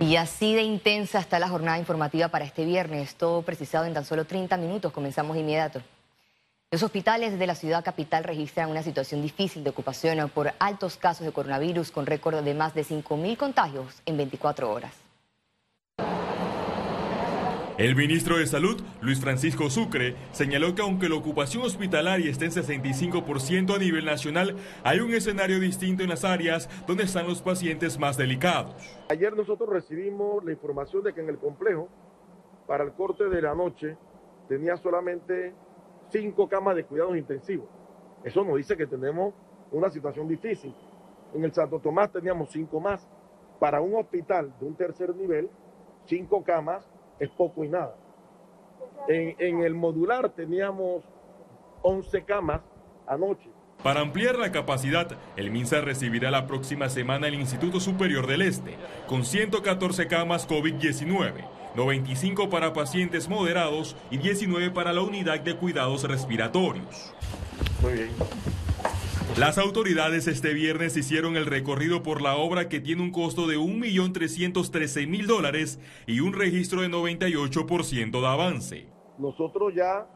Y así de intensa está la jornada informativa para este viernes, todo precisado en tan solo 30 minutos. Comenzamos de inmediato. Los hospitales de la ciudad capital registran una situación difícil de ocupación por altos casos de coronavirus con récord de más de 5.000 contagios en 24 horas. El ministro de Salud, Luis Francisco Sucre, señaló que aunque la ocupación hospitalaria esté en 65% a nivel nacional, hay un escenario distinto en las áreas donde están los pacientes más delicados. Ayer nosotros recibimos la información de que en el complejo, para el corte de la noche, tenía solamente cinco camas de cuidados intensivos. Eso nos dice que tenemos una situación difícil. En el Santo Tomás teníamos cinco más. Para un hospital de un tercer nivel, cinco camas es poco y nada. En, el modular teníamos 11 camas anoche. Para ampliar la capacidad, el MINSA recibirá la próxima semana el Instituto Superior del Este, con 114 camas COVID-19, 95 para pacientes moderados y 19 para la unidad de cuidados respiratorios. Muy bien. Las autoridades este viernes hicieron el recorrido por la obra que tiene un costo de 1.313.000 dólares y un registro de 98% de avance. Nosotros ya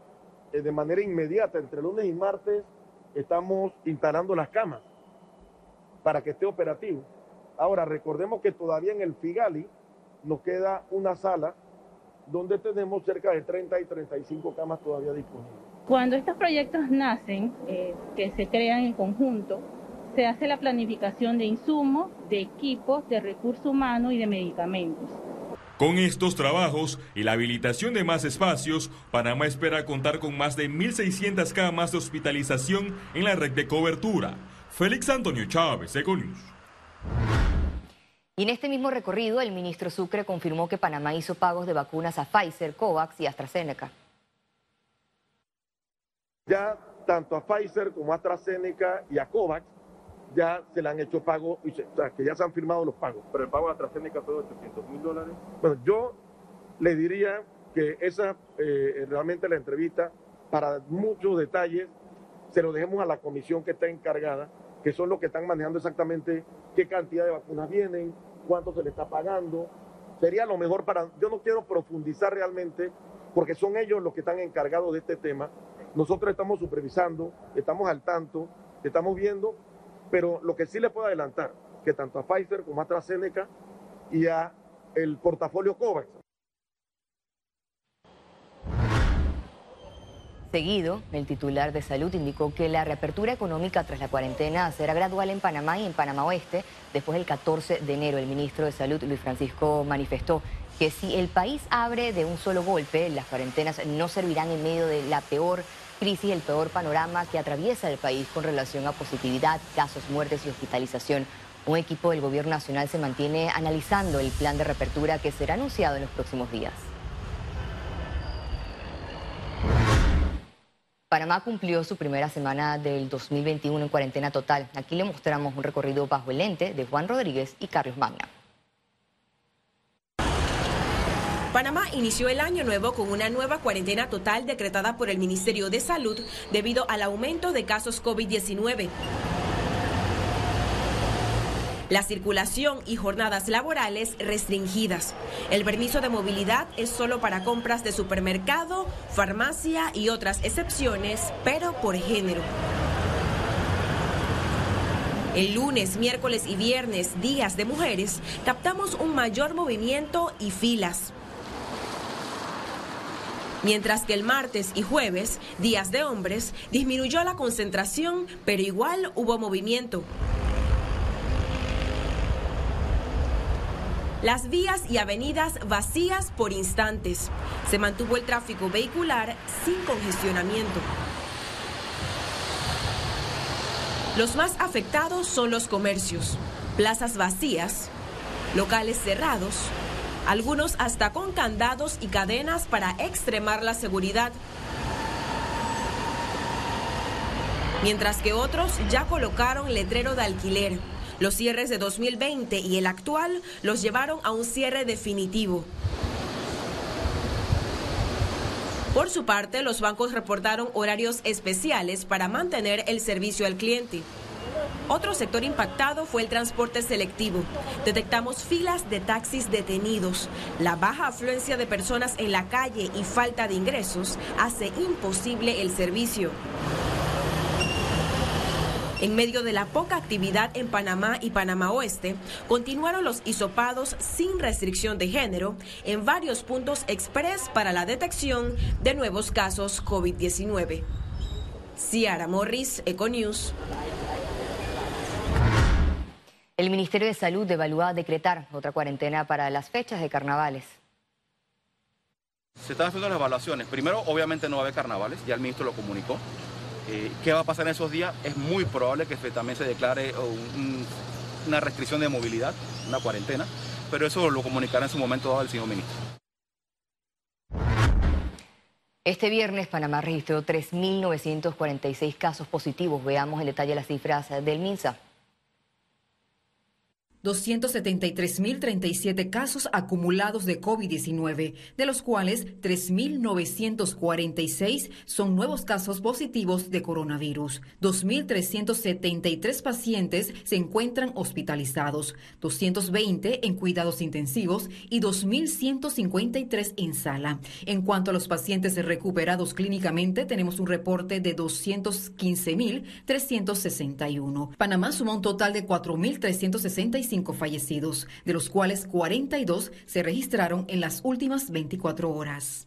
eh, de manera inmediata, entre lunes y martes, estamos instalando las camas para que esté operativo. Ahora, recordemos que todavía en el Figali nos queda una sala donde tenemos cerca de 30 y 35 camas todavía disponibles. Cuando estos proyectos nacen, eh, que se crean en conjunto, se hace la planificación de insumos, de equipos, de recursos humanos y de medicamentos. Con estos trabajos y la habilitación de más espacios, Panamá espera contar con más de 1.600 camas de hospitalización en la red de cobertura. Félix Antonio Chávez, Econius. Y en este mismo recorrido, el ministro Sucre confirmó que Panamá hizo pagos de vacunas a Pfizer, COVAX y AstraZeneca. Ya tanto a Pfizer como a AstraZeneca y a COVAX ya se le han hecho pagos, o sea, que ya se han firmado los pagos. Pero el pago de AstraZeneca fue de 800 mil dólares. Bueno, yo le diría que esa eh, realmente la entrevista, para muchos detalles, se lo dejemos a la comisión que está encargada, que son los que están manejando exactamente qué cantidad de vacunas vienen, cuánto se le está pagando. Sería lo mejor para, yo no quiero profundizar realmente, porque son ellos los que están encargados de este tema, nosotros estamos supervisando, estamos al tanto, estamos viendo, pero lo que sí le puedo adelantar, que tanto a Pfizer como a AstraZeneca y a el portafolio COVAX. Seguido, el titular de salud indicó que la reapertura económica tras la cuarentena será gradual en Panamá y en Panamá Oeste después del 14 de enero. El ministro de Salud, Luis Francisco, manifestó que si el país abre de un solo golpe, las cuarentenas no servirán en medio de la peor crisis, el peor panorama que atraviesa el país con relación a positividad, casos, muertes y hospitalización. Un equipo del Gobierno Nacional se mantiene analizando el plan de reapertura que será anunciado en los próximos días. Panamá cumplió su primera semana del 2021 en cuarentena total. Aquí le mostramos un recorrido bajo el lente de Juan Rodríguez y Carlos Magna. Panamá inició el año nuevo con una nueva cuarentena total decretada por el Ministerio de Salud debido al aumento de casos COVID-19. La circulación y jornadas laborales restringidas. El permiso de movilidad es solo para compras de supermercado, farmacia y otras excepciones, pero por género. El lunes, miércoles y viernes, días de mujeres, captamos un mayor movimiento y filas mientras que el martes y jueves, días de hombres, disminuyó la concentración, pero igual hubo movimiento. Las vías y avenidas vacías por instantes. Se mantuvo el tráfico vehicular sin congestionamiento. Los más afectados son los comercios, plazas vacías, locales cerrados, algunos hasta con candados y cadenas para extremar la seguridad. Mientras que otros ya colocaron letrero de alquiler. Los cierres de 2020 y el actual los llevaron a un cierre definitivo. Por su parte, los bancos reportaron horarios especiales para mantener el servicio al cliente. Otro sector impactado fue el transporte selectivo. Detectamos filas de taxis detenidos. La baja afluencia de personas en la calle y falta de ingresos hace imposible el servicio. En medio de la poca actividad en Panamá y Panamá Oeste, continuaron los hisopados sin restricción de género en varios puntos express para la detección de nuevos casos COVID-19. Ciara Morris, Econews. El Ministerio de Salud evalúa decretar otra cuarentena para las fechas de carnavales. Se están haciendo las evaluaciones. Primero, obviamente no va a haber carnavales, ya el ministro lo comunicó. Eh, ¿Qué va a pasar en esos días? Es muy probable que también se declare una restricción de movilidad, una cuarentena, pero eso lo comunicará en su momento dado el señor ministro. Este viernes Panamá registró 3.946 casos positivos. Veamos en detalle las cifras del MINSA. 273.037 casos acumulados de COVID-19, de los cuales 3.946 son nuevos casos positivos de coronavirus. 2.373 pacientes se encuentran hospitalizados, 220 en cuidados intensivos y 2.153 en sala. En cuanto a los pacientes recuperados clínicamente, tenemos un reporte de 215.361. Panamá suma un total de 4.365 fallecidos, de los cuales 42 se registraron en las últimas 24 horas.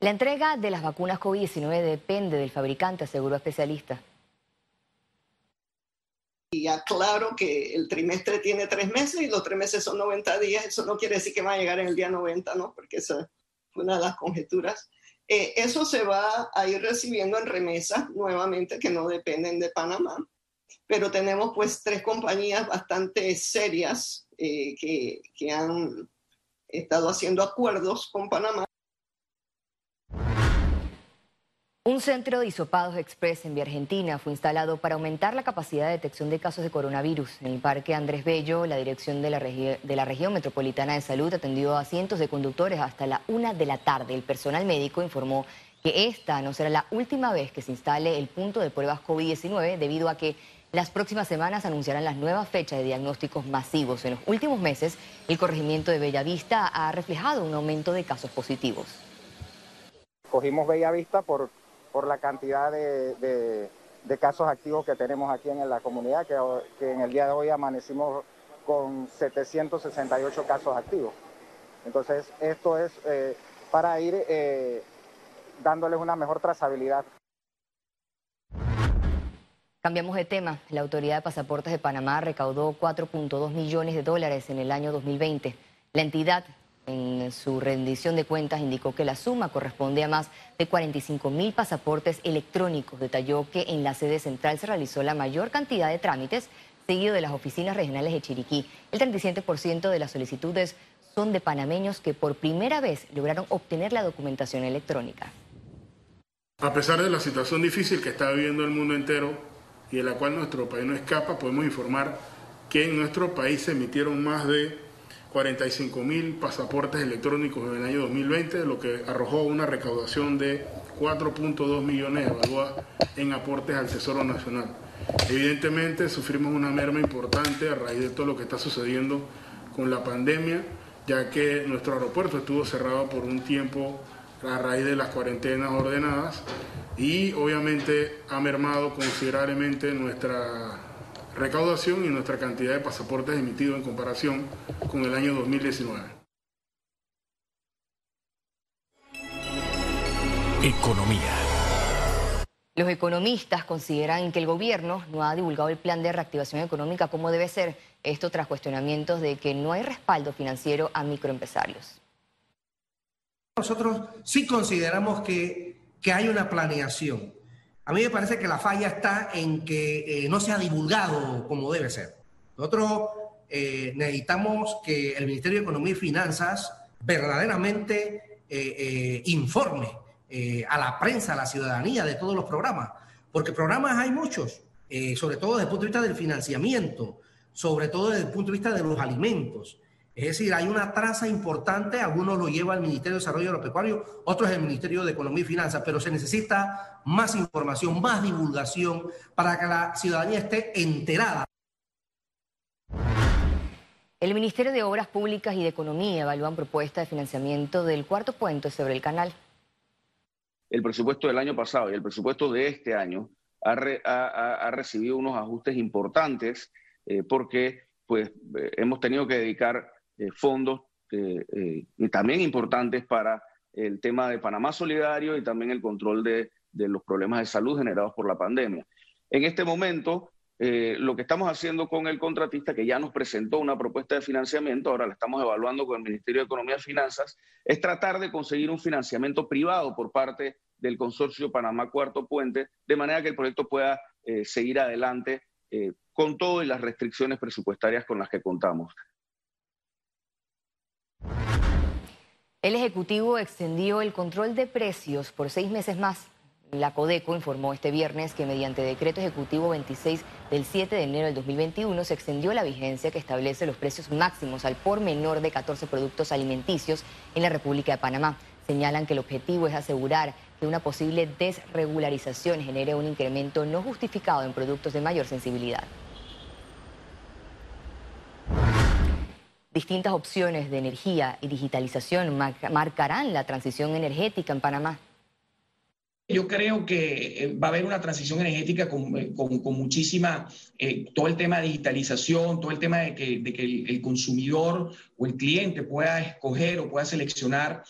La entrega de las vacunas COVID-19 depende del fabricante, aseguró especialista. Y aclaro que el trimestre tiene tres meses y los tres meses son 90 días. Eso no quiere decir que va a llegar en el día 90, ¿no? Porque esa fue una de las conjeturas. Eh, eso se va a ir recibiendo en remesas nuevamente que no dependen de Panamá pero tenemos pues tres compañías bastante serias eh, que, que han estado haciendo acuerdos con Panamá. Un centro de hisopados express en Vía Argentina fue instalado para aumentar la capacidad de detección de casos de coronavirus. En el Parque Andrés Bello, la dirección de la, de la región metropolitana de salud atendió a cientos de conductores hasta la una de la tarde. El personal médico informó que esta no será la última vez que se instale el punto de pruebas COVID-19 debido a que las próximas semanas anunciarán las nuevas fechas de diagnósticos masivos. En los últimos meses, el corregimiento de Bellavista ha reflejado un aumento de casos positivos. Cogimos Bellavista por, por la cantidad de, casos activos que tenemos aquí en la comunidad, que, en el día de hoy amanecimos con 768 casos activos. Entonces, esto es eh, para ir eh, dándoles una mejor trazabilidad. Cambiamos de tema. La Autoridad de Pasaportes de Panamá recaudó 4.2 millones de dólares en el año 2020. La entidad, en su rendición de cuentas, indicó que la suma corresponde a más de 45 mil pasaportes electrónicos. Detalló que en la sede central se realizó la mayor cantidad de trámites, seguido de las oficinas regionales de Chiriquí. El 37% de las solicitudes son de panameños que por primera vez lograron obtener la documentación electrónica. A pesar de la situación difícil que está viviendo el mundo entero, y de la cual nuestro país no escapa, podemos informar que en nuestro país se emitieron más de 45 mil pasaportes electrónicos en el año 2020, lo que arrojó una recaudación de 4.2 millones evaluadas en aportes al Tesoro Nacional. Evidentemente sufrimos una merma importante a raíz de todo lo que está sucediendo con la pandemia, ya que nuestro aeropuerto estuvo cerrado por un tiempo a raíz de las cuarentenas ordenadas y obviamente ha mermado considerablemente nuestra recaudación y nuestra cantidad de pasaportes emitidos en comparación con el año 2019. Economía. Los economistas consideran que el gobierno no ha divulgado el plan de reactivación económica como debe ser, esto tras cuestionamientos de que no hay respaldo financiero a microempresarios. Nosotros sí consideramos que, hay una planeación. A mí me parece que la falla está en que eh, no se ha divulgado como debe ser. Nosotros eh, necesitamos que el Ministerio de Economía y Finanzas verdaderamente eh, informe a la prensa, a la ciudadanía de todos los programas, porque programas hay muchos, sobre todo desde el punto de vista del financiamiento, sobre todo desde el punto de vista de los alimentos. Es decir, hay una traza importante, algunos lo lleva el Ministerio de Desarrollo Agropecuario, otros el Ministerio de Economía y Finanzas, pero se necesita más información, más divulgación para que la ciudadanía esté enterada. El Ministerio de Obras Públicas y de Economía evalúan propuesta de financiamiento del cuarto puente sobre el canal. El presupuesto del año pasado y el presupuesto de este año ha, recibido unos ajustes importantes eh, porque pues, eh, hemos tenido que dedicar fondos eh, y también importantes para el tema de Panamá Solidario y también el control de, los problemas de salud generados por la pandemia. En este momento, eh, lo que estamos haciendo con el contratista, que ya nos presentó una propuesta de financiamiento, ahora la estamos evaluando con el Ministerio de Economía y Finanzas, es tratar de conseguir un financiamiento privado por parte del consorcio Panamá Cuarto Puente, de manera que el proyecto pueda seguir adelante con todas las restricciones presupuestarias con las que contamos. El Ejecutivo extendió el control de precios por seis meses más. La Codeco informó este viernes que mediante decreto ejecutivo 26 del 7 de enero del 2021 se extendió la vigencia que establece los precios máximos al por menor de 14 productos alimenticios en la República de Panamá. Señalan que el objetivo es asegurar que una posible desregularización genere un incremento no justificado en productos de mayor sensibilidad. Distintas opciones de energía y digitalización marcarán la transición energética en Panamá. Yo creo que eh, va a haber una transición energética con, eh, muchísima, eh, todo el tema de digitalización, todo el tema de que, el, consumidor o el cliente pueda escoger o pueda seleccionar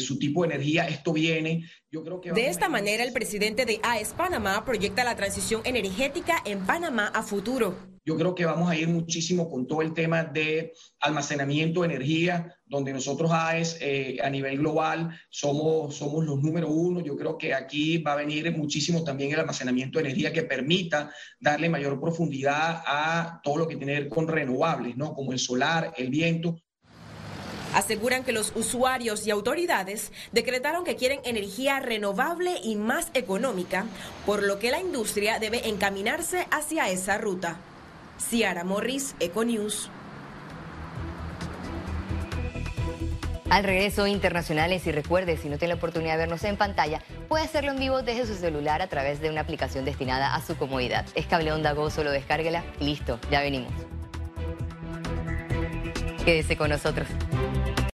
su tipo de energía. Esto viene. Yo creo que de esta manera, el presidente de AES Panamá proyecta la transición energética en Panamá a futuro. Yo creo que vamos a ir muchísimo con todo el tema de almacenamiento de energía, donde nosotros AES eh, a nivel global somos, somos los número uno. Yo creo que aquí va a venir muchísimo también el almacenamiento de energía que permita darle mayor profundidad a todo lo que tiene que ver con renovables, ¿no? como el solar, el viento. Aseguran que los usuarios y autoridades decretaron que quieren energía renovable y más económica, por lo que la industria debe encaminarse hacia esa ruta. Ciara Morris, Econews. Al regreso internacionales y recuerde, si no tiene la oportunidad de vernos en pantalla, puede hacerlo en vivo desde su celular a través de una aplicación destinada a su comodidad. Es cable onda Go, solo descárguela. Listo, ya venimos. Quédese con nosotros.